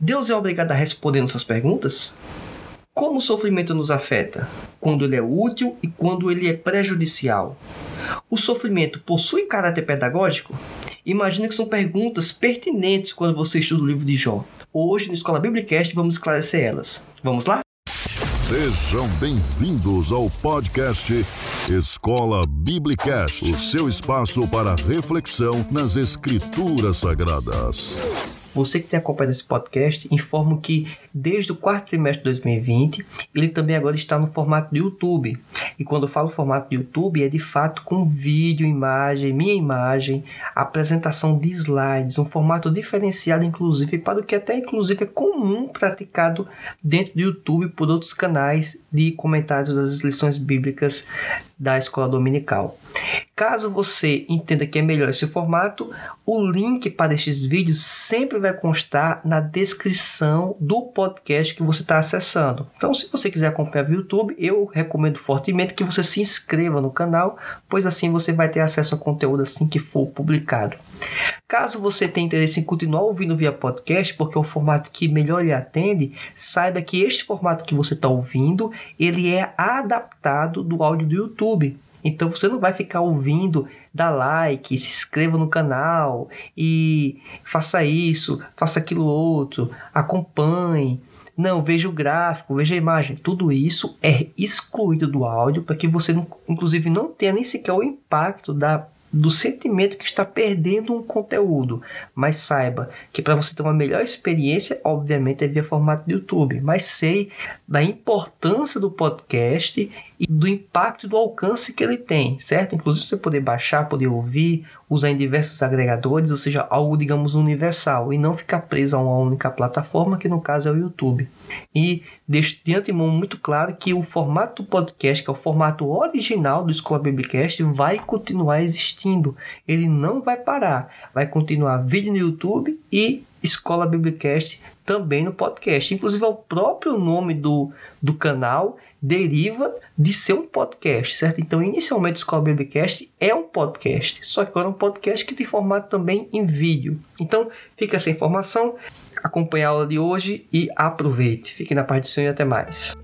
Deus é obrigado a responder nossas perguntas? Como o sofrimento nos afeta? Quando ele é útil e quando ele é prejudicial? O sofrimento possui caráter pedagógico? Imagina que são perguntas pertinentes quando você estuda o livro de Jó. Hoje, no Escola Biblicast, vamos esclarecer elas. Vamos lá? Sejam bem-vindos ao podcast Escola Biblicast, o seu espaço para reflexão nas Escrituras Sagradas. Você que tem acompanhado esse podcast, informo que desde o quarto trimestre de 2020, ele também agora está no formato de YouTube. E quando eu falo formato de YouTube, é de fato com vídeo, imagem, minha imagem, apresentação de slides, um formato diferenciado, inclusive, para o que até inclusive é comum praticado dentro do YouTube por outros canais de comentários das lições bíblicas da escola dominical. Caso você entenda que é melhor esse formato, o link para estes vídeos sempre vai constar na descrição do podcast que você está acessando. Então, se você quiser acompanhar o YouTube, eu recomendo fortemente que você se inscreva no canal, pois assim você vai ter acesso ao conteúdo assim que for publicado. Caso você tenha interesse em continuar ouvindo via podcast, porque é o formato que melhor lhe atende, saiba que este formato que você está ouvindo, ele é adaptado do áudio do YouTube. Então você não vai ficar ouvindo, dá like, se inscreva no canal e faça isso, faça aquilo outro, acompanhe. Não, veja o gráfico, veja a imagem. Tudo isso é excluído do áudio para que você, inclusive, não tenha nem sequer o impacto da do sentimento que está perdendo um conteúdo. Mas saiba que para você ter uma melhor experiência, obviamente é via formato de YouTube. Mas sei da importância do podcast e do impacto e do alcance que ele tem, certo? Inclusive você poder baixar, poder ouvir, usar em diversos agregadores, ou seja, algo, digamos, universal e não ficar preso a uma única plataforma, que no caso é o YouTube. E deixo de antemão muito claro que o formato do podcast, que é o formato original do Escola Biblicast, vai continuar existindo. Ele não vai parar. Vai continuar vídeo no YouTube e Escola Biblicast também no podcast. Inclusive, é o próprio nome do, do canal deriva de ser um podcast, certo? Então, inicialmente, o Escola Biblicast é um podcast, só que agora é um podcast que tem formato também em vídeo. Então, fica essa informação, acompanhe a aula de hoje e aproveite. Fique na paz do Senhor e até mais.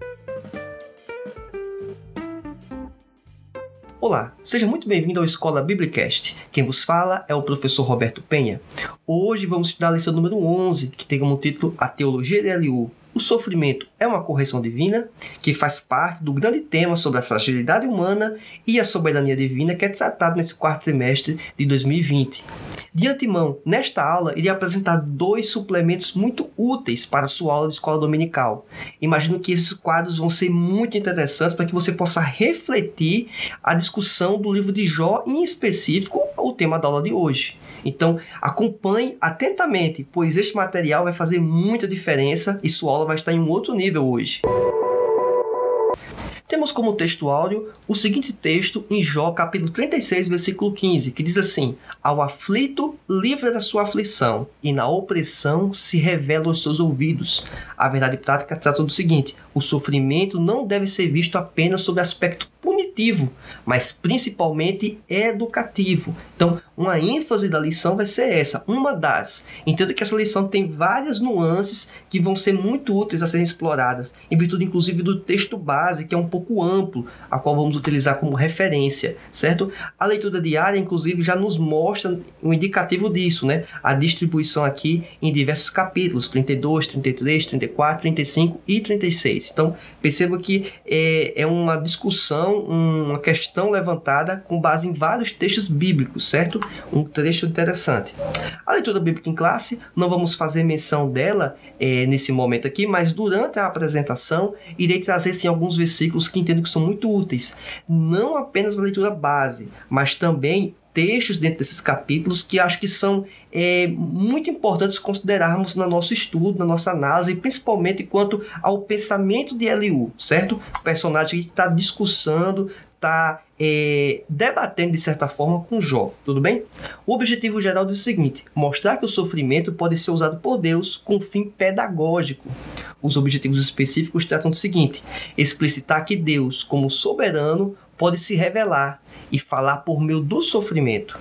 Olá, seja muito bem-vindo ao Escola Biblicast. Quem vos fala é o professor Roberto Penha. Hoje vamos estudar a lição número 11, que tem como título A Teologia de Eliú, o sofrimento é uma correção divina que faz parte do grande tema sobre a fragilidade humana e a soberania divina que é tratado nesse quarto trimestre de 2020. De antemão, nesta aula, irei apresentar dois suplementos muito úteis para a sua aula de escola dominical. Imagino que esses quadros vão ser muito interessantes para que você possa refletir a discussão do livro de Jó, em específico, o tema da aula de hoje. Então, acompanhe atentamente, pois este material vai fazer muita diferença e sua aula vai estar em um outro nível hoje. Temos como texto áudio o seguinte texto em Jó, capítulo 36, versículo 15, que diz assim: Ao aflito, livra da sua aflição, e na opressão se revela os seus ouvidos. A verdade prática trata do seguinte: o sofrimento não deve ser visto apenas sob aspecto punitivo, mas principalmente educativo. Então, uma ênfase da lição vai ser essa, uma das. Entenda que essa lição tem várias nuances que vão ser muito úteis a serem exploradas, em virtude inclusive do texto base, que é um pouco amplo, a qual vamos utilizar como referência, certo? A leitura diária, inclusive, já nos mostra um indicativo disso, né? A distribuição aqui em diversos capítulos, 32, 33, 34, 35 e 36. Então, perceba que é, é uma discussão uma questão levantada com base em vários textos bíblicos, certo? Um trecho interessante. A leitura bíblica em classe, não vamos fazer menção dela é, nesse momento aqui, mas durante a apresentação irei trazer sim alguns versículos que entendo que são muito úteis. Não apenas a leitura base, mas também textos dentro desses capítulos que acho que são é, muito importantes considerarmos no nosso estudo, na nossa análise, principalmente quanto ao pensamento de Eliú, certo? O personagem que está discussando, está é, debatendo de certa forma com Jó, tudo bem? O objetivo geral é o seguinte: mostrar que o sofrimento pode ser usado por Deus com fim pedagógico. Os objetivos específicos tratam do seguinte: explicitar que Deus, como soberano, pode se revelar e falar por meio do sofrimento.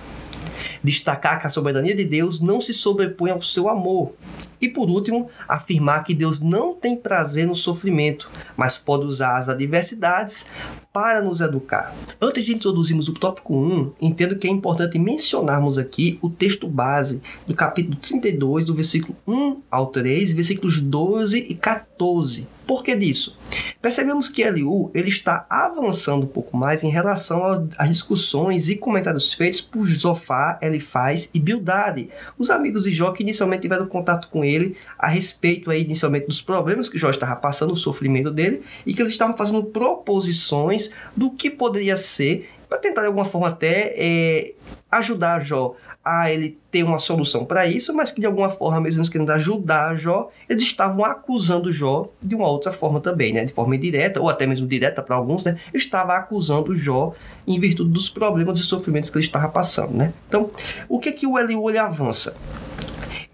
destacar que a soberania de Deus não se sobrepõe ao seu amor. E por último, afirmar que Deus não tem prazer no sofrimento, mas pode usar as adversidades para nos educar. Antes de introduzirmos o tópico 1, entendo que é importante mencionarmos aqui o texto base do capítulo 32, do versículo 1 ao 3, versículos 12 e 14. Por que disso? Percebemos que Eliú ele está avançando um pouco mais em relação às discussões e comentários feitos por Zofá, Elifaz e Bildade, os amigos de Jó que inicialmente tiveram contato com ele a respeito aí, inicialmente dos problemas que Jó estava passando, o sofrimento dele, e que eles estavam fazendo proposições do que poderia ser para tentar de alguma forma até é, ajudar Jó a ele ter uma solução para isso, mas que de alguma forma, mesmo eles querendo ajudar Jó, eles estavam acusando Jó de uma outra forma também, né? De forma indireta, ou até mesmo direta para alguns, né? Estava acusando Jó em virtude dos problemas e sofrimentos que ele estava passando, né? Então, o que é que o Eliú avança?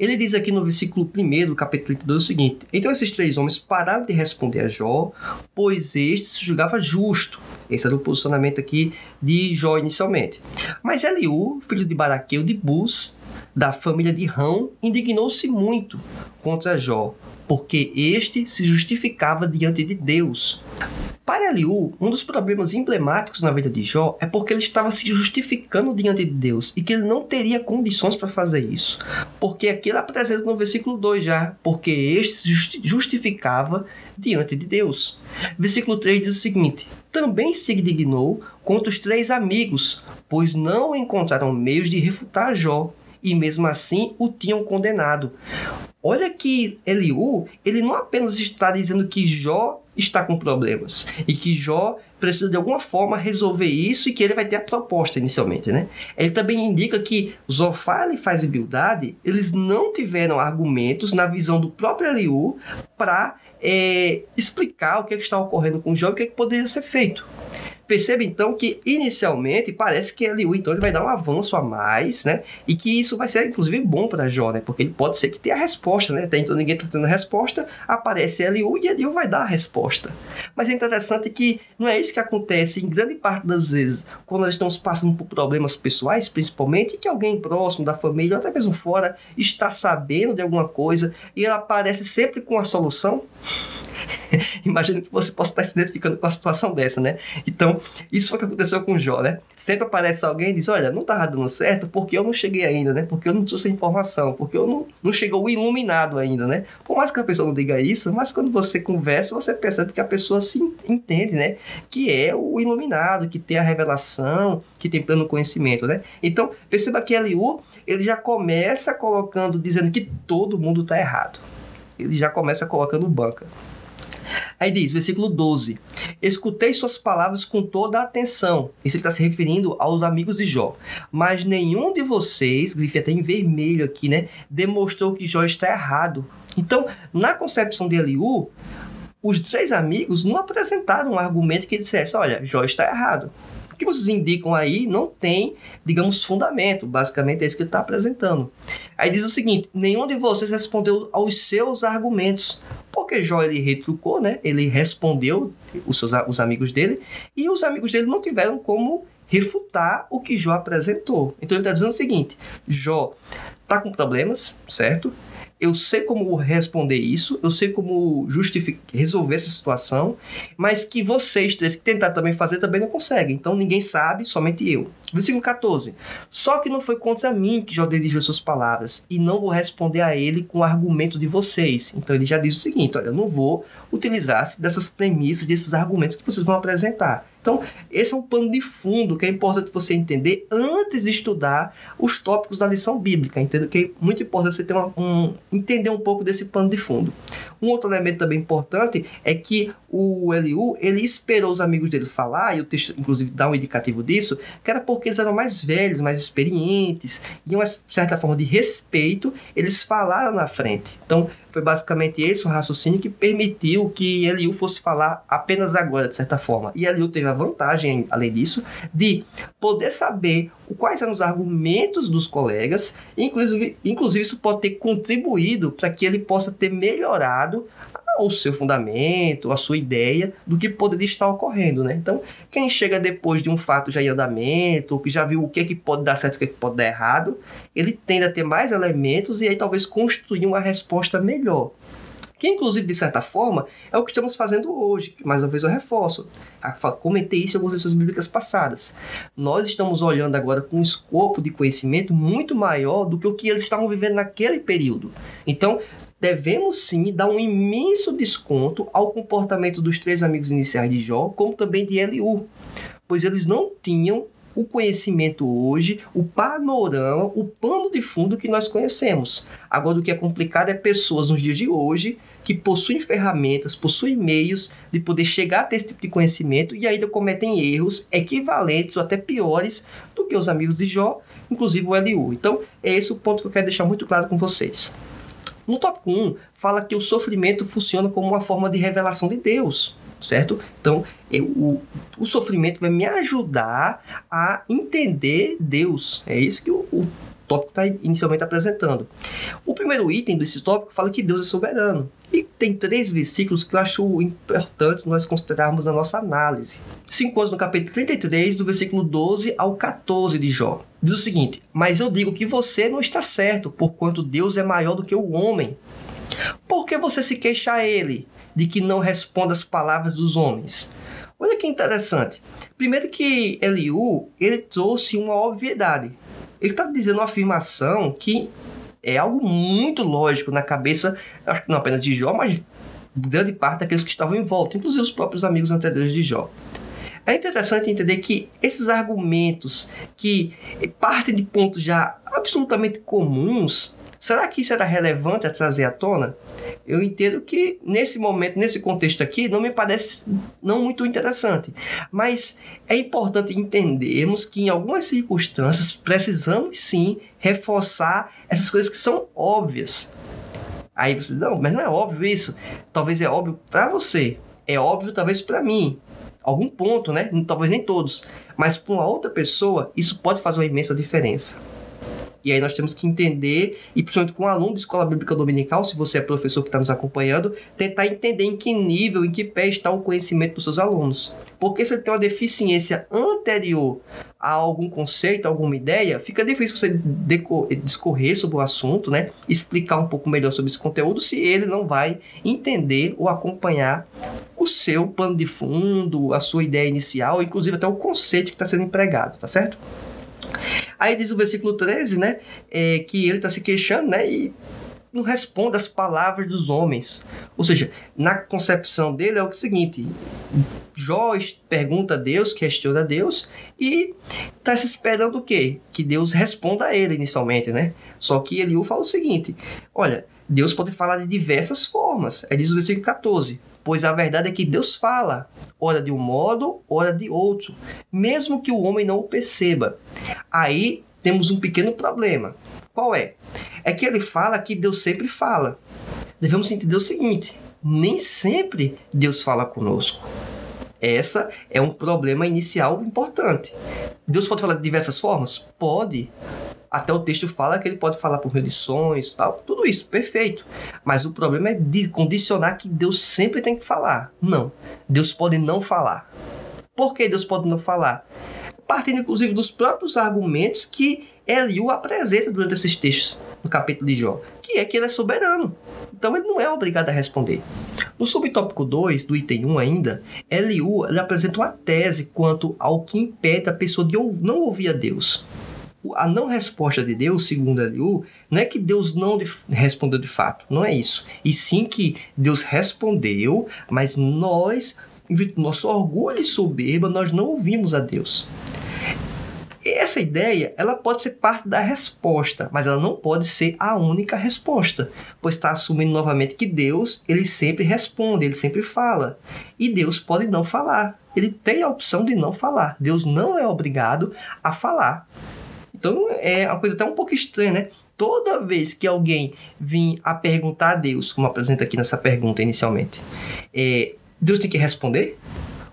Ele diz aqui no versículo 1 do capítulo 32 o seguinte: Então esses três homens pararam de responder a Jó, pois este se julgava justo. Esse era o posicionamento aqui de Jó inicialmente. Mas Eliú, filho de Baraqueu de Bus, da família de Rão, indignou-se muito contra Jó, porque este se justificava diante de Deus. Para Eliú, um dos problemas emblemáticos na vida de Jó é porque ele estava se justificando diante de Deus e que ele não teria condições para fazer isso. Porque aqui ele apresenta no versículo 2 já, porque este se justificava diante de Deus. Versículo 3 diz o seguinte: Também se indignou contra os três amigos, pois não encontraram meios de refutar Jó, e mesmo assim o tinham condenado. Olha que Eliú, ele não apenas está dizendo que Jó está com problemas e que Jó precisa de alguma forma resolver isso e que ele vai ter a proposta inicialmente, né? Ele também indica que Zofar e Faz e Bildade, eles não tiveram argumentos na visão do próprio Eliú para é, explicar o que, é que está ocorrendo com Jó e o que, é que poderia ser feito. Perceba então que inicialmente parece que Eliú então ele vai dar um avanço a mais, né? E que isso vai ser inclusive bom para Jó, né? Porque ele pode ser que tenha a resposta, né? Até então ninguém está tendo a resposta, aparece Eliú e Eliú vai dar a resposta. Mas é interessante que não é isso que acontece em grande parte das vezes quando nós estamos passando por problemas pessoais, principalmente, que alguém próximo da família, ou até mesmo fora, está sabendo de alguma coisa e ela aparece sempre com a solução. Imagina que você possa estar se identificando com a situação dessa, né? Então, isso foi o que aconteceu com Jó, né? Sempre aparece alguém e diz: Olha, não estava dando certo porque eu não cheguei ainda, né? Porque eu não trouxe a informação, porque eu não, não chegou o iluminado ainda, né? Por mais que a pessoa não diga isso, mas quando você conversa, você percebe que a pessoa se entende, né? Que é o iluminado, que tem a revelação, que tem pleno conhecimento, né? Então, perceba que Eliú, ele já começa colocando, dizendo que todo mundo está errado. Ele já começa colocando banca. Aí diz, versículo 12: Escutei suas palavras com toda a atenção. Isso ele está se referindo aos amigos de Jó. Mas nenhum de vocês, grife até em vermelho aqui, né? Demonstrou que Jó está errado. Então, na concepção de Eliú, os três amigos não apresentaram um argumento que dissesse: olha, Jó está errado. O que vocês indicam aí não tem, digamos, fundamento. Basicamente é isso que ele está apresentando. Aí diz o seguinte: nenhum de vocês respondeu aos seus argumentos. Porque Jó ele retrucou, né? Ele respondeu os seus os amigos dele e os amigos dele não tiveram como refutar o que Jó apresentou. Então ele está dizendo o seguinte: Jó está com problemas, certo? Eu sei como responder isso, eu sei como justificar, resolver essa situação, mas que vocês três que tentar também fazer também não conseguem. Então ninguém sabe, somente eu. Versículo 14. Só que não foi contra mim que Jó dirigiu suas palavras, e não vou responder a ele com o argumento de vocês. Então ele já diz o seguinte: olha, eu não vou utilizar dessas premissas, desses argumentos que vocês vão apresentar. Então, esse é um pano de fundo que é importante você entender antes de estudar os tópicos da lição bíblica. Entendo que é muito importante você ter uma, um, entender um pouco desse pano de fundo. Um outro elemento também importante é que o Eliú, ele esperou os amigos dele falar, e o texto inclusive dá um indicativo disso, que era porque eles eram mais velhos, mais experientes, e uma certa forma de respeito, eles falaram na frente. Então, foi basicamente esse o raciocínio que permitiu que Eliú fosse falar apenas agora, de certa forma. E Eliú teve a vantagem, além disso, de poder saber quais eram os argumentos dos colegas, inclusive, inclusive isso pode ter contribuído para que ele possa ter melhorado o seu fundamento, a sua ideia do que poderia estar ocorrendo, né? Então, quem chega depois de um fato já em andamento, que já viu o que, é que pode dar certo e o que, é que pode dar errado, ele tende a ter mais elementos e aí talvez construir uma resposta melhor. Que, inclusive, de certa forma, é o que estamos fazendo hoje. Mais uma vez eu reforço. Comentei isso em algumas lições bíblicas passadas. Nós estamos olhando agora com um escopo de conhecimento muito maior do que o que eles estavam vivendo naquele período. Então, devemos sim dar um imenso desconto ao comportamento dos três amigos iniciais de Jó, como também de Eliú, pois eles não tinham o conhecimento hoje, o panorama, o pano de fundo que nós conhecemos. Agora, o que é complicado é pessoas nos dias de hoje que possuem ferramentas, possuem meios de poder chegar a ter esse tipo de conhecimento e ainda cometem erros equivalentes ou até piores do que os amigos de Jó, inclusive o Eliú. Então, é esse o ponto que eu quero deixar muito claro com vocês. No tópico 1, fala que o sofrimento funciona como uma forma de revelação de Deus certo? Então, eu, o, o sofrimento vai me ajudar a entender Deus. É isso que o, o tópico está inicialmente apresentando. O primeiro item desse tópico fala que Deus é soberano. E tem três versículos que eu acho importantes nós considerarmos na nossa análise. Se encontra no capítulo 33, do versículo 12 ao 14 de Jó. Diz o seguinte: Mas eu digo que você não está certo, porquanto Deus é maior do que o homem. Por que você se queixa a ele? de que não responda às palavras dos homens. Olha que interessante. Primeiro que Eliú, ele trouxe uma obviedade. Ele está dizendo uma afirmação que é algo muito lógico na cabeça, acho que não apenas de Jó, mas grande parte daqueles que estavam em volta, inclusive os próprios amigos anteriores de Jó. É interessante entender que esses argumentos que partem de pontos já absolutamente comuns, será que isso era relevante a trazer à tona? eu entendo que nesse momento, nesse contexto aqui, não me parece não muito interessante. Mas é importante entendermos que em algumas circunstâncias precisamos sim reforçar essas coisas que são óbvias. Aí você diz, não, mas não é óbvio isso. Talvez é óbvio para você, é óbvio talvez para mim. Algum ponto, né? Talvez nem todos. Mas para uma outra pessoa, isso pode fazer uma imensa diferença. E aí nós temos que entender, e principalmente com um aluno de escola bíblica dominical, se você é professor que está nos acompanhando, tentar entender em que nível, em que pé está o conhecimento dos seus alunos. Porque se ele tem uma deficiência anterior a algum conceito, a alguma ideia, fica difícil você discorrer sobre o assunto, né? Explicar um pouco melhor sobre esse conteúdo se ele não vai entender ou acompanhar o seu plano de fundo, a sua ideia inicial, inclusive até o conceito que está sendo empregado, tá certo? Aí diz o versículo 13, né? É, que ele está se queixando, né? E não responde às palavras dos homens. Ou seja, na concepção dele é o seguinte: Jó pergunta a Deus, questiona a Deus e está se esperando o quê? Que Deus responda a ele inicialmente, né? Só que Eliú fala o seguinte: olha, Deus pode falar de diversas formas. Aí diz o versículo 14: pois a verdade é que Deus fala, ora de um modo, ora de outro, mesmo que o homem não o perceba. Aí temos um pequeno problema. Qual é? É que ele fala que Deus sempre fala. Devemos entender o seguinte: nem sempre Deus fala conosco. Essa é um problema inicial importante. Deus pode falar de diversas formas? Pode. Até o texto fala que ele pode falar por religiões, tal, tudo isso, perfeito. Mas o problema é condicionar que Deus sempre tem que falar. Não. Deus pode não falar. Por que Deus pode não falar? Partindo inclusive dos próprios argumentos que Eliú apresenta durante esses textos no capítulo de Jó, que é que ele é soberano. Então ele não é obrigado a responder. No subtópico 2 do item 1 ainda, Eliú ele apresenta uma tese quanto ao que impede a pessoa de não ouvir a Deus a não resposta de Deus, segundo Eliú, não é que Deus não respondeu de fato, não é isso. E sim que Deus respondeu, mas nós, em nosso orgulho e soberba, nós não ouvimos a Deus. Essa ideia, ela pode ser parte da resposta, mas ela não pode ser a única resposta, pois está assumindo novamente que Deus, ele sempre responde, ele sempre fala. E Deus pode não falar. Ele tem a opção de não falar. Deus não é obrigado a falar. Então é uma coisa até um pouco estranha, né? Toda vez que alguém vir a perguntar a Deus, como apresenta aqui nessa pergunta inicialmente, é, Deus tem que responder?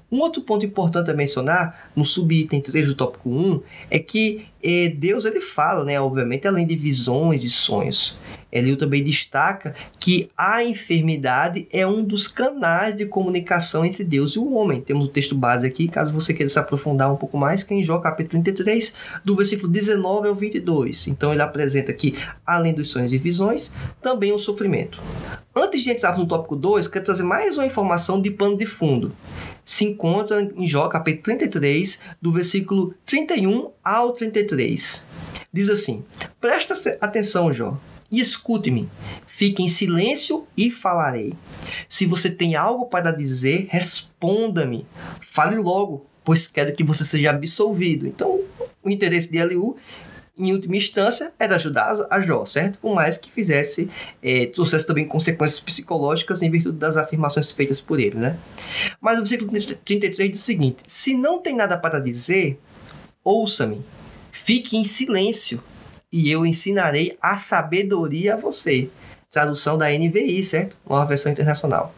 Um outro ponto importante a mencionar no subitem 3 do tópico 1 é que eh, Deus ele fala, né, obviamente, além de visões e sonhos. Eliu também destaca que a enfermidade é um dos canais de comunicação entre Deus e o homem. Temos o texto base aqui, caso você queira se aprofundar um pouco mais, que é em Jó capítulo 33, do versículo 19 ao 22. Então ele apresenta aqui, além dos sonhos e visões, também o sofrimento. Antes de entrar no tópico 2, quero trazer mais uma informação de pano de fundo se encontra em Jó, capítulo 33, do versículo 31 ao 33. Diz assim: Presta atenção, Jó, e escute-me. Fique em silêncio e falarei. Se você tem algo para dizer, responda-me. Fale logo, pois quero que você seja absolvido. Então, o interesse de Eliú em última instância, era ajudar a Jó, certo? Por mais que fizesse, é, trouxesse também consequências psicológicas em virtude das afirmações feitas por ele, né? Mas o versículo 33 diz o seguinte: Se não tem nada para dizer, ouça-me, fique em silêncio, e eu ensinarei a sabedoria a você. Tradução da NVI, certo? Uma versão internacional.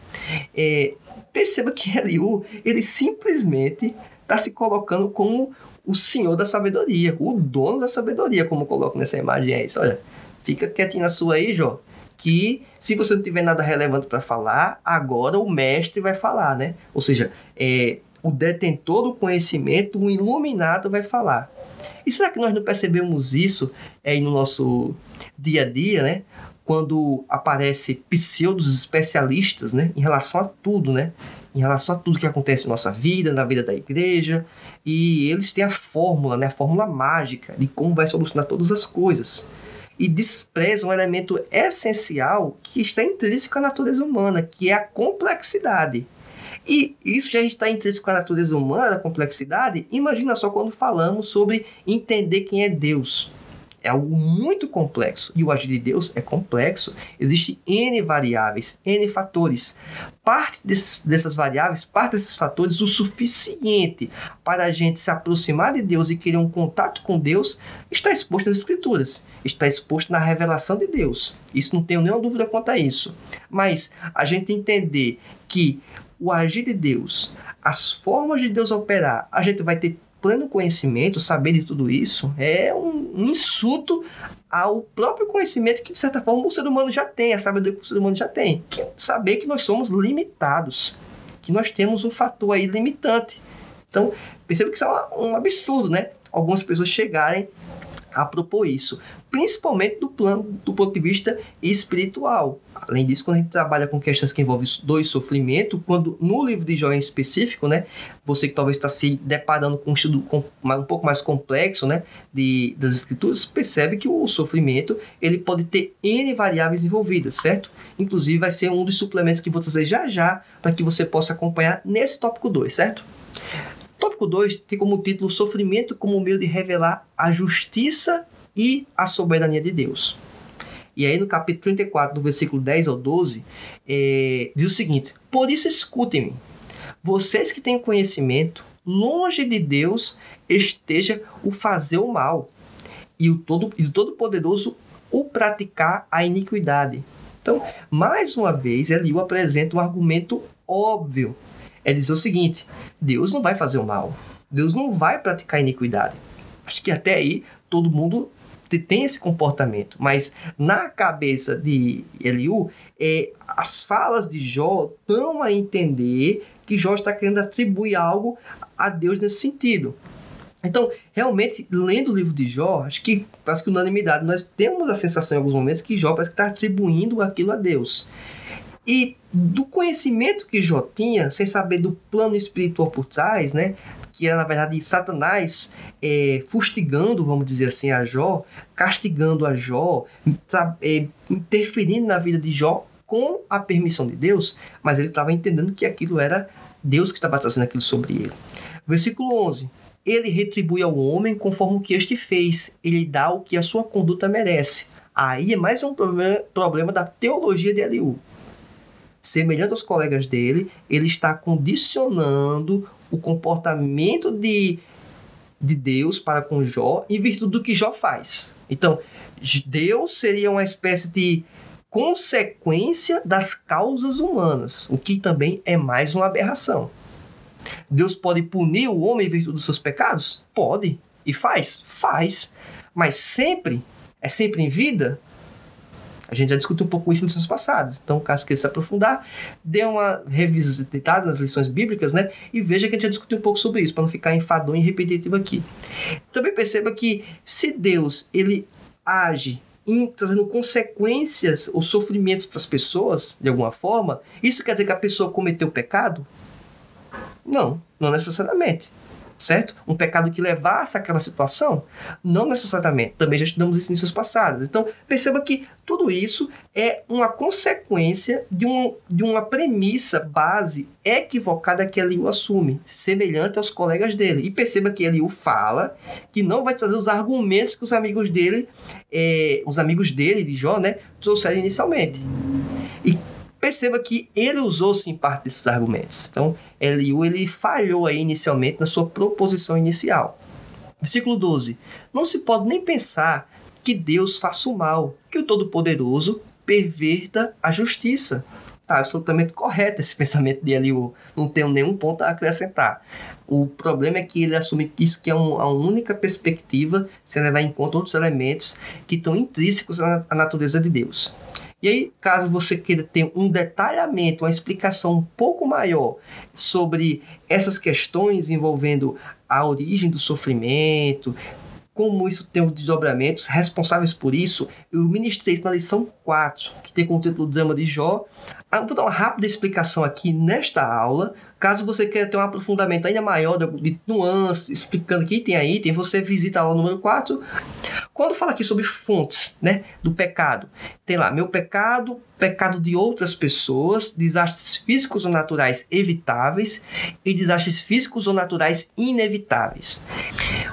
É, perceba que Eliú, ele simplesmente está se colocando como o senhor da sabedoria, o dono da sabedoria, como coloco nessa imagem é isso. Olha, fica quietinho na sua aí, Jó, que se você não tiver nada relevante para falar, agora o mestre vai falar, né? Ou seja, é, o detentor do conhecimento, o iluminado vai falar. E será que nós não percebemos isso aí no nosso dia a dia, né? Quando aparece pseudos especialistas, né? Em relação a tudo, né? Em relação a tudo que acontece na nossa vida, na vida da igreja, e eles têm a fórmula, né, a fórmula mágica de como vai solucionar todas as coisas. E desprezam um elemento essencial que está intrínseco à natureza humana, que é a complexidade. E isso já está intrínseco à natureza humana, a complexidade. Imagina só quando falamos sobre entender quem é Deus é algo muito complexo. E o agir de Deus é complexo. Existem N variáveis, N fatores. Parte desses, dessas variáveis, parte desses fatores, o suficiente para a gente se aproximar de Deus e querer um contato com Deus, está exposto nas Escrituras. Está exposto na revelação de Deus. Isso não tenho nenhuma dúvida quanto a isso. Mas a gente entender que o agir de Deus, as formas de Deus operar, a gente vai ter pleno conhecimento, saber de tudo isso, é um, um insulto ao próprio conhecimento que, de certa forma, o ser humano já tem, a sabedoria que o ser humano já tem. Que saber que nós somos limitados, que nós temos um fator aí limitante. Então, perceba que isso é um absurdo, né? Algumas pessoas chegarem a propor isso, principalmente do plano do ponto de vista espiritual. Além disso, quando a gente trabalha com questões que envolvem dois sofrimento, quando no livro de Jó em específico, né, você que talvez está se deparando com um estudo um pouco mais complexo, né, de, das escrituras, percebe que o sofrimento ele pode ter n variáveis envolvidas, certo? Inclusive vai ser um dos suplementos que vou trazer já já para que você possa acompanhar nesse tópico 2, certo? Tópico 2 tem como título Sofrimento como meio de revelar a justiça e a soberania de Deus. E aí no capítulo 34, do versículo 10 ao 12, é, diz o seguinte: Por isso escutem-me, vocês que têm conhecimento, longe de Deus esteja o fazer o mal, e o todo e o todo-poderoso o praticar a iniquidade. Então, mais uma vez, Eliú apresenta um argumento óbvio é dizer o seguinte: Deus não vai fazer o mal, Deus não vai praticar iniquidade. Acho que até aí todo mundo tem esse comportamento, mas na cabeça de Eliú, é, as falas de Jó dão a entender que Jó está querendo atribuir algo a Deus nesse sentido. Então, realmente, lendo o livro de Jó, acho que parece que unanimidade, nós temos a sensação em alguns momentos que Jó parece que está atribuindo aquilo a Deus. E do conhecimento que Jó tinha, sem saber do plano espiritual por trás, né? Que era, na verdade, Satanás é, fustigando, vamos dizer assim, a Jó, castigando a Jó, é, interferindo na vida de Jó com a permissão de Deus, mas ele estava entendendo que aquilo era Deus que estava trazendo aquilo sobre ele. Versículo 11. Ele retribui ao homem conforme o que este fez, ele dá o que a sua conduta merece. Aí é mais um problema, problema da teologia de Eliú semelhante aos colegas dele, ele está condicionando o comportamento de, de Deus para com Jó em virtude do que Jó faz. Então, Deus seria uma espécie de consequência das causas humanas, o que também é mais uma aberração. Deus pode punir o homem em virtude dos seus pecados? Pode. E faz? Faz. Mas sempre? É sempre em vida? A gente já discutiu um pouco isso em lições passadas. Então, caso queira se aprofundar, dê uma revisitada nas lições bíblicas, né? E veja que a gente já discutiu um pouco sobre isso, para não ficar enfadonho e repetitivo aqui. Também perceba que se Deus ele age trazendo consequências ou sofrimentos para as pessoas, de alguma forma, isso quer dizer que a pessoa cometeu pecado? Não, não necessariamente certo? Um pecado que levasse àquela situação? Não necessariamente. Também já estudamos isso em seus passados. Então, perceba que tudo isso é uma consequência de, um, de uma premissa base equivocada que Eliú assume, semelhante aos colegas dele. E perceba que Eliú fala que não vai trazer os argumentos que os amigos dele, é, os amigos dele, de Jó, né, trouxeram inicialmente. E perceba que ele usou sim parte desses argumentos. Então, Eliú ele falhou aí inicialmente na sua proposição inicial. Versículo 12. Não se pode nem pensar que Deus faça o mal, que o Todo-Poderoso perverta a justiça. Tá absolutamente correto esse pensamento de Eliú. Não tenho nenhum ponto a acrescentar. O problema é que ele assume que isso que é a única perspectiva, sem levar em conta outros elementos que estão intrínsecos à natureza de Deus. E aí, caso você queira ter um detalhamento, uma explicação um pouco maior sobre essas questões envolvendo a origem do sofrimento, como isso tem os desdobramentos responsáveis por isso, eu ministrei isso na lição 4, que tem como título Drama de Jó. Ah, vou dar uma rápida explicação aqui nesta aula, Caso você queira ter um aprofundamento ainda maior de nuances, explicando que item a item, você visita lá o número 4. Quando fala aqui sobre fontes né, do pecado, tem lá meu pecado, pecado de outras pessoas, desastres físicos ou naturais evitáveis e desastres físicos ou naturais inevitáveis.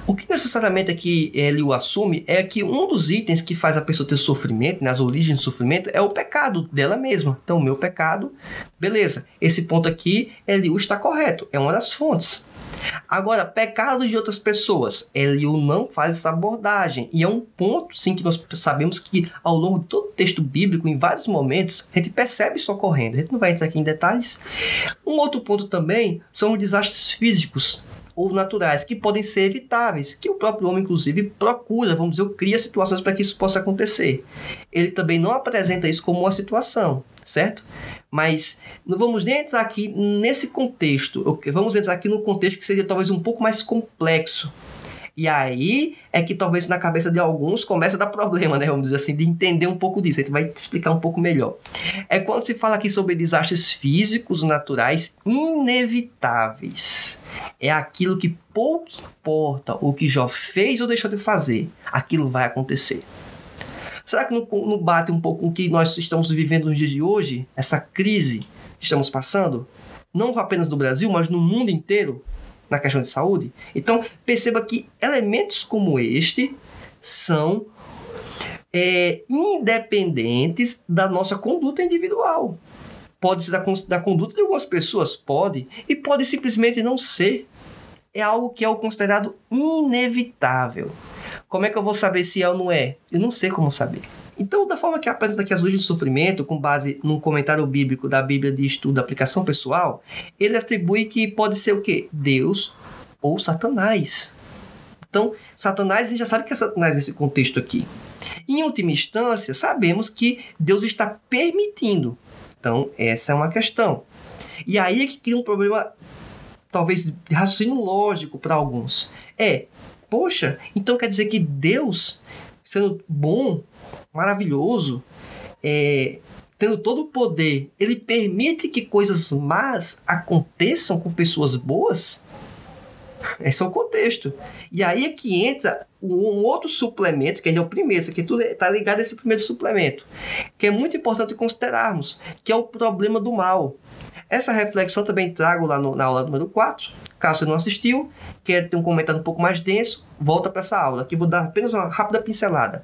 O que necessariamente aqui ele o assume é que um dos itens que faz a pessoa ter sofrimento, nas né, origens do sofrimento, é o pecado dela mesma. Então, o meu pecado, beleza. Esse ponto aqui, ele está correto, é uma das fontes. Agora, pecados de outras pessoas, Eliú não faz essa abordagem. E é um ponto, sim, que nós sabemos que ao longo de todo o texto bíblico, em vários momentos, a gente percebe isso ocorrendo. A gente não vai entrar aqui em detalhes. Um outro ponto também são os desastres físicos ou naturais, que podem ser evitáveis, que o próprio homem, inclusive, procura, vamos dizer, cria situações para que isso possa acontecer. Ele também não apresenta isso como uma situação, certo? Mas não vamos nem entrar aqui nesse contexto, vamos entrar aqui no contexto que seria talvez um pouco mais complexo. E aí é que talvez na cabeça de alguns comece a dar problema, né? Vamos dizer assim, de entender um pouco disso. A gente vai te explicar um pouco melhor. É quando se fala aqui sobre desastres físicos, naturais, inevitáveis. É aquilo que pouco importa o que Jó fez ou deixou de fazer, aquilo vai acontecer. Será que não, bate um pouco com o que nós estamos vivendo nos dias de hoje? Essa crise que estamos passando? Não apenas no Brasil, mas no mundo inteiro na questão de saúde? Então, perceba que elementos como este são é, independentes da nossa conduta individual. Pode ser da, da conduta de algumas pessoas, pode, e pode simplesmente não ser. É algo que é o considerado inevitável. Como é que eu vou saber se é ou não é? Eu não sei como saber. Então, da forma que apresenta aqui as luzes de sofrimento, com base num comentário bíblico da Bíblia de Estudo Aplicação Pessoal, ele atribui que pode ser o quê? Deus ou Satanás. Então, Satanás, a gente já sabe que é Satanás nesse contexto aqui. Em última instância, sabemos que Deus está permitindo. Então, essa é uma questão. E aí é que cria um problema, talvez, de raciocínio lógico para alguns. É, Poxa, então quer dizer que Deus, sendo bom, maravilhoso, é, tendo todo o poder, ele permite que coisas más aconteçam com pessoas boas? Esse é o contexto. E aí é que entra um outro suplemento, que é o primeiro, isso aqui tudo está ligado a esse primeiro suplemento, que é muito importante considerarmos, que é o problema do mal. Essa reflexão também trago lá no, na aula número 4. Caso você não assistiu, quer ter um comentário um pouco mais denso, volta para essa aula. Aqui vou dar apenas uma rápida pincelada.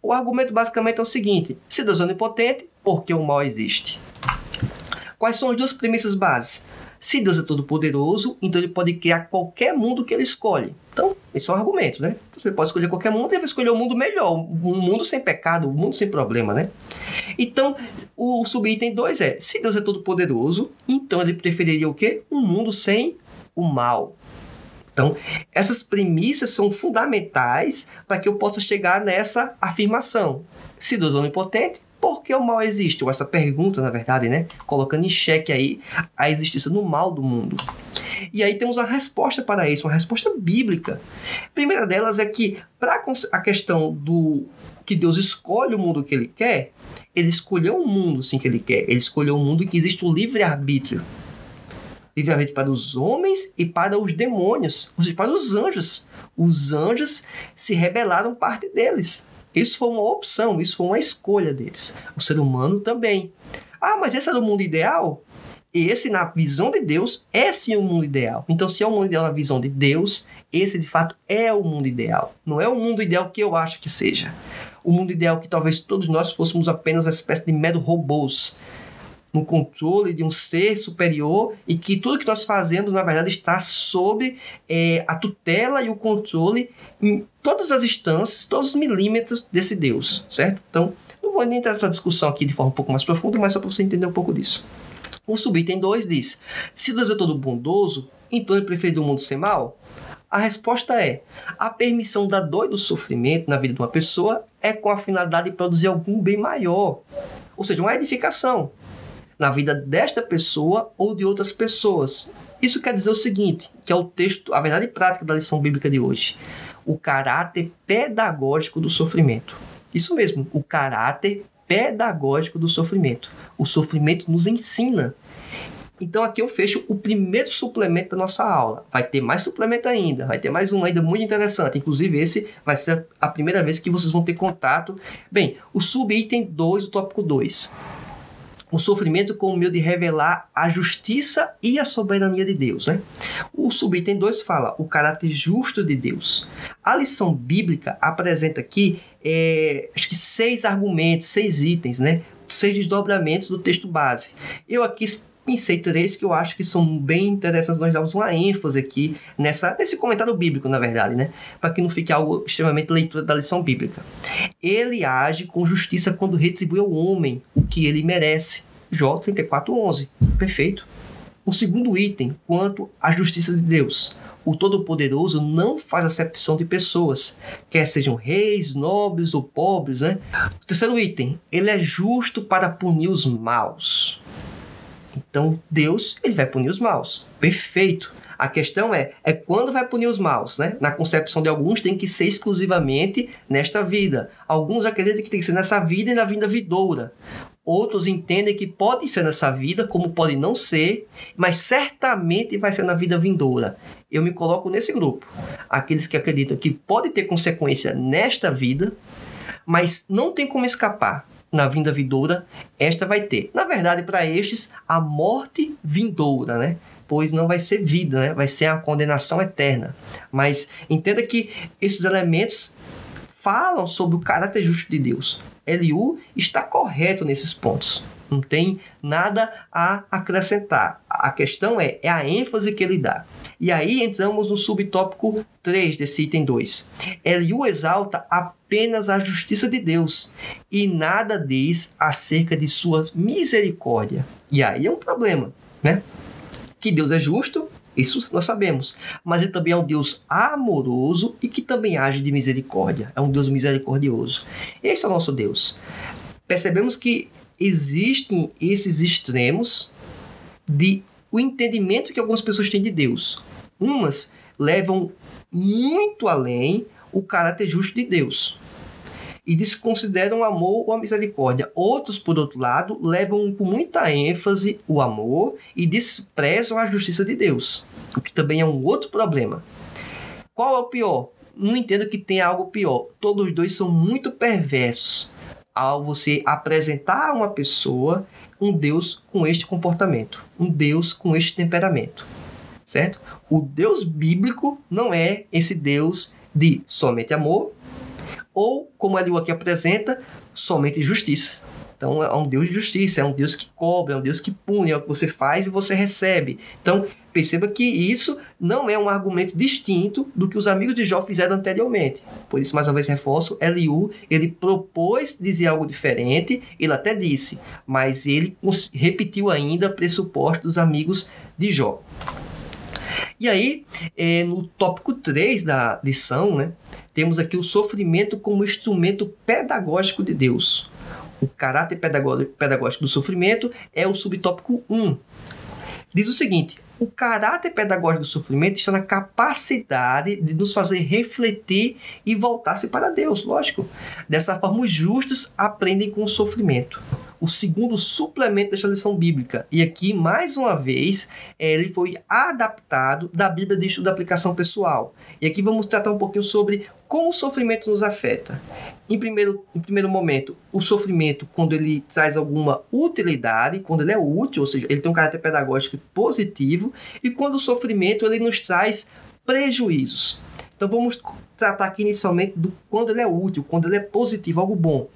O argumento basicamente é o seguinte: se Deus é onipotente, por que o mal existe? Quais são as duas premissas básicas? Se Deus é todo-poderoso, então ele pode criar qualquer mundo que ele escolhe. Então, esse é um argumento, né? Você pode escolher qualquer mundo e vai escolher um mundo melhor, um mundo sem pecado, um mundo sem problema, né? Então, o subitem 2 é: se Deus é todo-poderoso, então ele preferiria o quê? Um mundo sem o mal. Então, essas premissas são fundamentais para que eu possa chegar nessa afirmação. Se Deus é onipotente, por que o mal existe? Ou essa pergunta, na verdade, né? Colocando em xeque aí a existência do mal do mundo. E aí temos uma resposta para isso, uma resposta bíblica. A primeira delas é que, para a questão do que Deus escolhe o mundo que ele quer, ele escolheu o mundo sim que ele quer. Ele escolheu um mundo que existe o livre-arbítrio livre-arbítrio para os homens e para os demônios, ou seja, para os anjos. Os anjos se rebelaram parte deles. Isso foi uma opção, isso foi uma escolha deles. O ser humano também. Ah, mas esse era o mundo ideal? Esse, na visão de Deus, é sim o mundo ideal. Então, se é o mundo ideal na visão de Deus, esse de fato é o mundo ideal. Não é o mundo ideal que eu acho que seja. O mundo ideal que talvez todos nós fôssemos apenas uma espécie de mero robôs no controle de um ser superior e que tudo que nós fazemos, na verdade, está sob é, a tutela e o controle em todas as instâncias, todos os milímetros desse Deus, certo? Então, não vou nem entrar nessa discussão aqui de forma um pouco mais profunda, mas só para você entender um pouco disso. O subitem 2 diz: Se Deus é todo bondoso, então ele prefere o mundo sem mal? A resposta é: a permissão da dor e do sofrimento na vida de uma pessoa é com a finalidade de produzir algum bem maior, ou seja, uma edificação na vida desta pessoa ou de outras pessoas. Isso quer dizer o seguinte, que é o texto, a verdade prática da lição bíblica de hoje. O caráter pedagógico do sofrimento. Isso mesmo, o caráter pedagógico do sofrimento. O sofrimento nos ensina. Então aqui eu fecho o primeiro suplemento da nossa aula. Vai ter mais suplemento ainda, vai ter mais um ainda muito interessante. Inclusive esse vai ser a primeira vez que vocês vão ter contato. Bem, o subitem 2, o tópico 2 o sofrimento com o meio de revelar a justiça e a soberania de Deus. Né? O subitem 2 fala o caráter justo de Deus. A lição bíblica apresenta aqui é, acho que seis argumentos, seis itens, né? seis desdobramentos do texto base. Eu aqui pensei três que eu acho que são bem interessantes. Nós damos uma ênfase aqui nessa, nesse comentário bíblico, na verdade, né? Para que não fique algo extremamente leitura da lição bíblica. Ele age com justiça quando retribui ao homem o que ele merece. Jó 34:11. Perfeito. O segundo item, quanto à justiça de Deus. O Todo-Poderoso não faz acepção de pessoas, quer sejam reis, nobres ou pobres. Né? O terceiro item, ele é justo para punir os maus. Então Deus ele vai punir os maus. Perfeito. A questão é, é quando vai punir os maus, né? Na concepção de alguns tem que ser exclusivamente nesta vida. Alguns acreditam que tem que ser nessa vida e na vida vidoura. Outros entendem que pode ser nessa vida, como pode não ser, mas certamente vai ser na vida vindoura. Eu me coloco nesse grupo. Aqueles que acreditam que pode ter consequência nesta vida, mas não tem como escapar na vinda vindoura, esta vai ter. Na verdade, para estes, a morte vindoura, né? Pois não vai ser vida, né? Vai ser a condenação eterna. Mas entenda que esses elementos falam sobre o caráter justo de Deus. Eliú está correto nesses pontos. Não tem nada a acrescentar. A questão é, é a ênfase que ele dá. E aí entramos no subtópico 3 desse item 2. Eliú exalta apenas a justiça de Deus e nada diz acerca de sua misericórdia. E aí é um problema, né? Que Deus é justo, isso nós sabemos. Mas ele também é um Deus amoroso e que também age de misericórdia. É um Deus misericordioso. Esse é o nosso Deus. Percebemos que existem esses extremos de o entendimento que algumas pessoas têm de Deus. Umas levam muito além o caráter justo de Deus e desconsideram o amor ou a misericórdia. Outros, por outro lado, levam com muita ênfase o amor e desprezam a justiça de Deus, o que também é um outro problema. Qual é o pior? Não entendo que tenha algo pior. Todos os dois são muito perversos ao você apresentar a uma pessoa um Deus com este comportamento, um Deus com este temperamento, certo? O Deus bíblico não é esse Deus de somente amor ou, como ele aqui apresenta, somente justiça. Então é um Deus de justiça, é um Deus que cobra, é um Deus que pune, é o que você faz e você recebe. Então perceba que isso não é um argumento distinto do que os amigos de Jó fizeram anteriormente. Por isso, mais uma vez, reforço, Eliú, ele propôs dizer algo diferente, ele até disse, mas ele repetiu ainda pressuposto dos amigos de Jó. E aí, é, no tópico 3 da lição, né, temos aqui o sofrimento como instrumento pedagógico de Deus. O caráter pedagógico do sofrimento é o subtópico 1. Diz o seguinte: o caráter pedagógico do sofrimento está na capacidade de nos fazer refletir e voltar-se para Deus, lógico. Dessa forma, os justos aprendem com o sofrimento. O segundo suplemento desta lição bíblica. E aqui, mais uma vez, ele foi adaptado da Bíblia de Estudo da Aplicação Pessoal. E aqui vamos tratar um pouquinho sobre como o sofrimento nos afeta. Em primeiro, em primeiro momento, o sofrimento, quando ele traz alguma utilidade, quando ele é útil, ou seja, ele tem um caráter pedagógico positivo, e quando o sofrimento ele nos traz prejuízos. Então vamos tratar aqui inicialmente do quando ele é útil, quando ele é positivo, algo bom.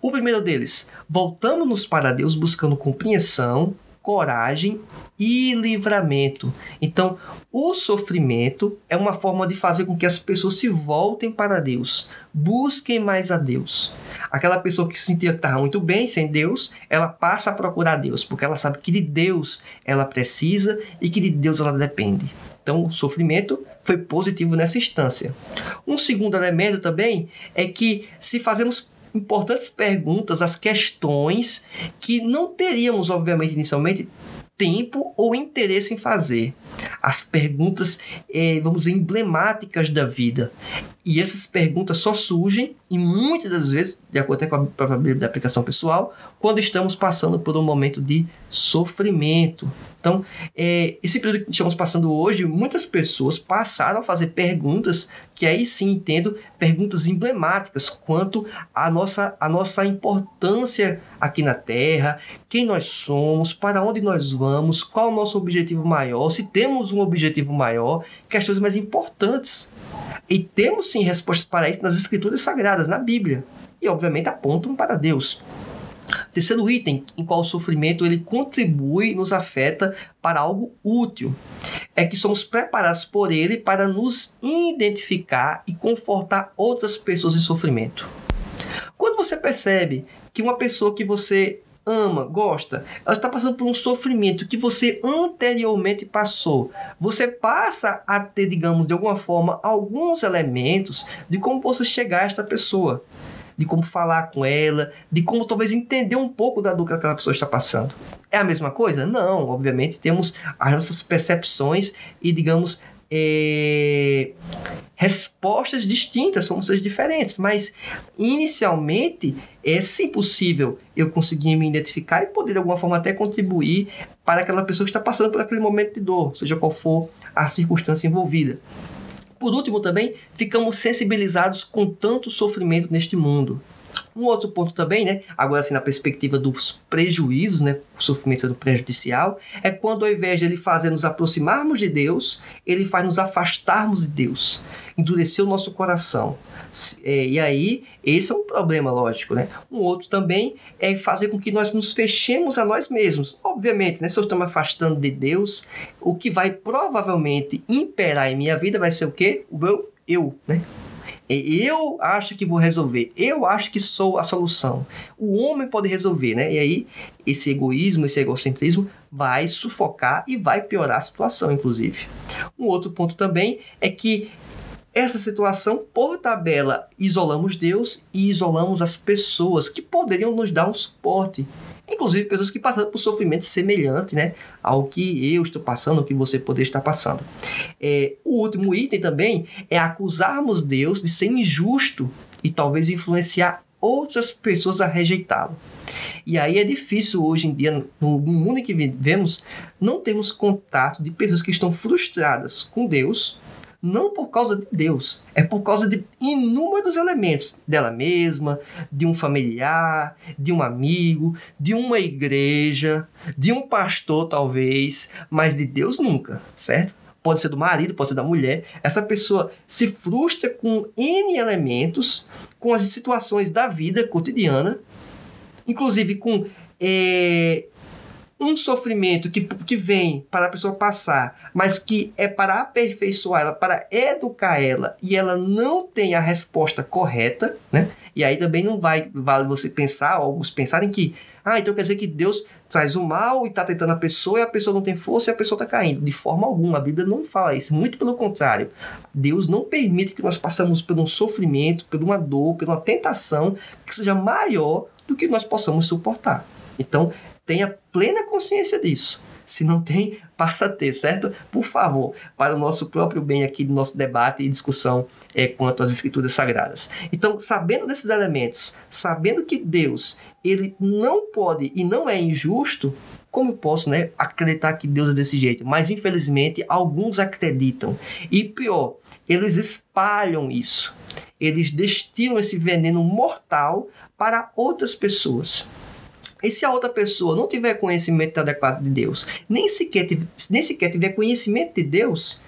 O primeiro deles, voltamos-nos para Deus buscando compreensão, coragem e livramento. Então, o sofrimento é uma forma de fazer com que as pessoas se voltem para Deus, busquem mais a Deus. Aquela pessoa que se sentia que estava muito bem sem Deus, ela passa a procurar Deus, porque ela sabe que de Deus ela precisa e que de Deus ela depende. Então, o sofrimento foi positivo nessa instância. Um segundo elemento também é que se fazemos importantes perguntas, as questões que não teríamos, obviamente, inicialmente tempo ou interesse em fazer. As perguntas, é, vamos dizer, emblemáticas da vida. E essas perguntas só surgem, e muitas das vezes, de acordo com a própria Bíblia da aplicação pessoal, quando estamos passando por um momento de sofrimento. Então, é, esse período que estamos passando hoje, muitas pessoas passaram a fazer perguntas que aí sim entendo, perguntas emblemáticas quanto à nossa, à nossa importância aqui na Terra, quem nós somos, para onde nós vamos, qual o nosso objetivo maior, se temos um objetivo maior, questões mais importantes. E temos sim respostas para isso nas Escrituras Sagradas, na Bíblia. E obviamente apontam para Deus. Terceiro item, em qual o sofrimento ele contribui nos afeta para algo útil, é que somos preparados por ele para nos identificar e confortar outras pessoas em sofrimento. Quando você percebe que uma pessoa que você ama, gosta, ela está passando por um sofrimento que você anteriormente passou. Você passa a ter, digamos, de alguma forma, alguns elementos de como você chegar a esta pessoa, de como falar com ela, de como talvez entender um pouco da dor que aquela pessoa está passando. É a mesma coisa? Não, obviamente temos as nossas percepções e, digamos, é, respostas distintas, seres diferentes, mas inicialmente é sim possível eu conseguir me identificar e poder de alguma forma até contribuir para aquela pessoa que está passando por aquele momento de dor, seja qual for a circunstância envolvida. Por último, também ficamos sensibilizados com tanto sofrimento neste mundo. Um outro ponto também, né, agora assim na perspectiva dos prejuízos, né, o sofrimento sendo prejudicial, é quando ao invés de ele fazer nos aproximarmos de Deus, ele faz nos afastarmos de Deus, endurecer o nosso coração. É, e aí, esse é um problema, lógico, né? Um outro também é fazer com que nós nos fechemos a nós mesmos. Obviamente, né, se eu estou me afastando de Deus, o que vai provavelmente imperar em minha vida vai ser o quê? O meu eu, né? Eu acho que vou resolver. Eu acho que sou a solução. O homem pode resolver, né? E aí, esse egoísmo, esse egocentrismo vai sufocar e vai piorar a situação, inclusive. Um outro ponto também é que essa situação, por tabela, isolamos Deus e isolamos as pessoas que poderiam nos dar um suporte inclusive pessoas que passaram por sofrimento semelhante né, ao que eu estou passando, ao que você poderia estar passando. É, o último item também é acusarmos Deus de ser injusto e talvez influenciar outras pessoas a rejeitá-lo. E aí é difícil hoje em dia, no mundo em que vivemos, não temos contato de pessoas que estão frustradas com Deus não por causa de Deus, é por causa de inúmeros elementos dela mesma, de um familiar, de um amigo, de uma igreja, de um pastor talvez, mas de Deus nunca, certo? Pode ser do marido, pode ser da mulher. Essa pessoa se frustra com N elementos, com as situações da vida cotidiana, inclusive com é, um sofrimento que, que vem para a pessoa passar, mas que é para aperfeiçoar ela, para educar ela, e ela não tem a resposta correta, né? E aí também não vai vale você pensar, alguns pensarem que, ah, então quer dizer que Deus traz o mal e está tentando a pessoa e a pessoa não tem força e a pessoa está caindo. De forma alguma, a Bíblia não fala isso. Muito pelo contrário. Deus não permite que nós passemos por um sofrimento, por uma dor, por uma tentação que seja maior do que nós possamos suportar. Então, tenha plena consciência disso. Se não tem, passa a ter, certo? Por favor, para o nosso próprio bem aqui do nosso debate e discussão é, quanto às escrituras sagradas. Então, sabendo desses elementos, sabendo que Deus ele não pode e não é injusto, como posso né, acreditar que Deus é desse jeito? Mas infelizmente alguns acreditam. E pior, eles espalham isso. Eles destilam esse veneno mortal para outras pessoas. E se a outra pessoa não tiver conhecimento adequado de Deus, nem sequer, nem sequer tiver conhecimento de Deus,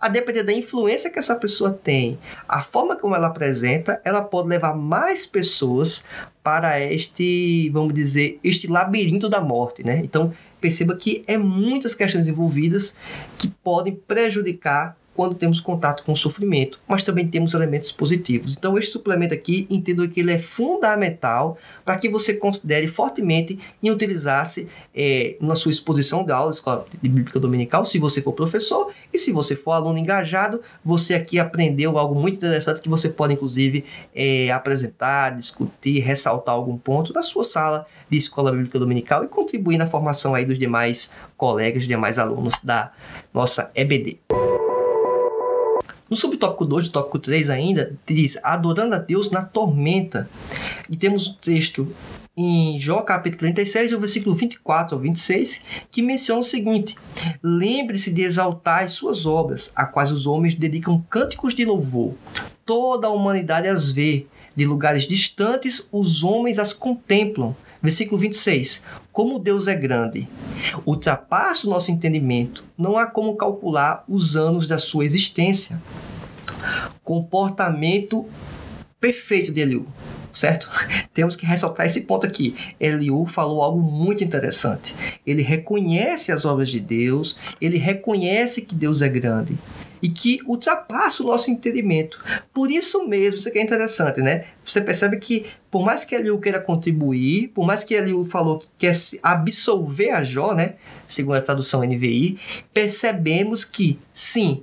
a depender da influência que essa pessoa tem, a forma como ela apresenta, ela pode levar mais pessoas para este, vamos dizer, este labirinto da morte, né? Então, perceba que é muitas questões envolvidas que podem prejudicar quando temos contato com o sofrimento, mas também temos elementos positivos. Então, este suplemento aqui, entendo que ele é fundamental para que você considere fortemente em utilizar-se é, na sua exposição de aula, escola de bíblica dominical, se você for professor e se você for aluno engajado, você aqui aprendeu algo muito interessante que você pode, inclusive, é, apresentar, discutir, ressaltar algum ponto da sua sala de escola bíblica dominical e contribuir na formação aí dos demais colegas, demais alunos da nossa EBD. No subtópico 2 do tópico 3 ainda, diz adorando a Deus na tormenta. E temos um texto em Jó capítulo 36, do versículo 24 ao 26, que menciona o seguinte: Lembre-se de exaltar as suas obras, a quais os homens dedicam cânticos de louvor. Toda a humanidade as vê, de lugares distantes os homens as contemplam. Versículo 26. Como Deus é grande, ultrapassa o nosso entendimento, não há como calcular os anos da sua existência. Comportamento perfeito de Eliú, certo? Temos que ressaltar esse ponto aqui. Eliú falou algo muito interessante. Ele reconhece as obras de Deus, ele reconhece que Deus é grande e que ultrapassa o nosso entendimento. Por isso mesmo, isso aqui é interessante, né? Você percebe que, por mais que Eliú queira contribuir, por mais que Eliú falou que quer absolver a Jó, né? Segundo a tradução NVI, percebemos que, sim,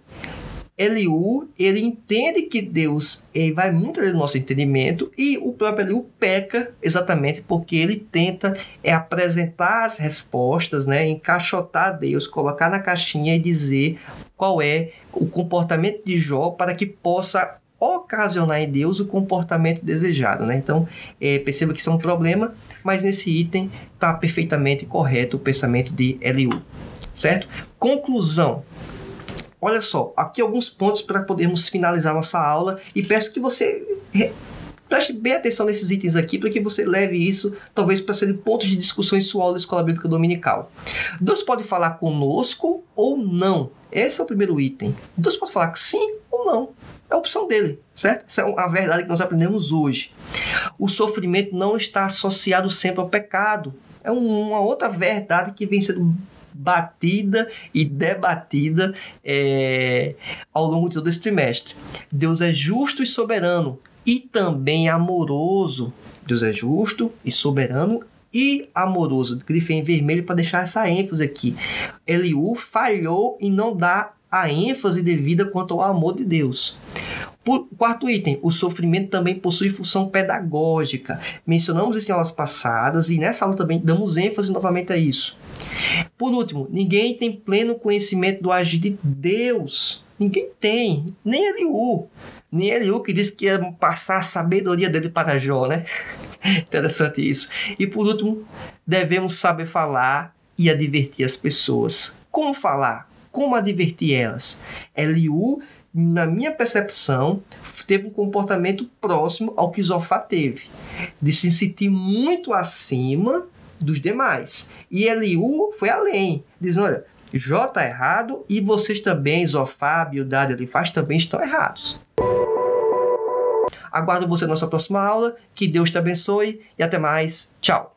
Eliú, ele entende que Deus vai muito além do nosso entendimento e o próprio Eliú peca exatamente porque ele tenta é, apresentar as respostas, né, encaixotar Deus, colocar na caixinha e dizer qual é o comportamento de Jó para que possa ocasionar em Deus o comportamento desejado. Né? Então, é, perceba que isso é um problema, mas nesse item está perfeitamente correto o pensamento de Eliú. Certo? Conclusão. Olha só, aqui alguns pontos para podermos finalizar nossa aula e peço que você preste bem atenção nesses itens aqui para que você leve isso, talvez, para serem pontos de discussão em sua aula da Escola Bíblica Dominical. Deus pode falar conosco ou não. Esse é o primeiro item. Deus pode falar sim ou não. É a opção dele, certo? Essa é a verdade que nós aprendemos hoje. O sofrimento não está associado sempre ao pecado. É uma outra verdade que vem sendo batida e debatida é, ao longo de todo esse trimestre. Deus é justo e soberano e também amoroso. Deus é justo e soberano e amoroso. Grifei em vermelho para deixar essa ênfase aqui. Eliú falhou em não dar a ênfase devida quanto ao amor de Deus. Por, quarto item, o sofrimento também possui função pedagógica. Mencionamos isso em aulas passadas e nessa aula também damos ênfase novamente a isso. Por último, ninguém tem pleno conhecimento do agir de Deus. Ninguém tem, nem Eliú. Que disse que ia passar a sabedoria dele para Jó, né? Interessante isso. E por último, devemos saber falar e advertir as pessoas. Como falar? Como advertir elas? Eliú na minha percepção, teve um comportamento próximo ao que Zofá teve, de se sentir muito acima dos demais. E Eliú foi além, dizendo: olha, Jó está errado e vocês também, Zofá, Bildad, Elifaz, também estão errados. Aguardo você na nossa próxima aula. Que Deus te abençoe e até mais. Tchau.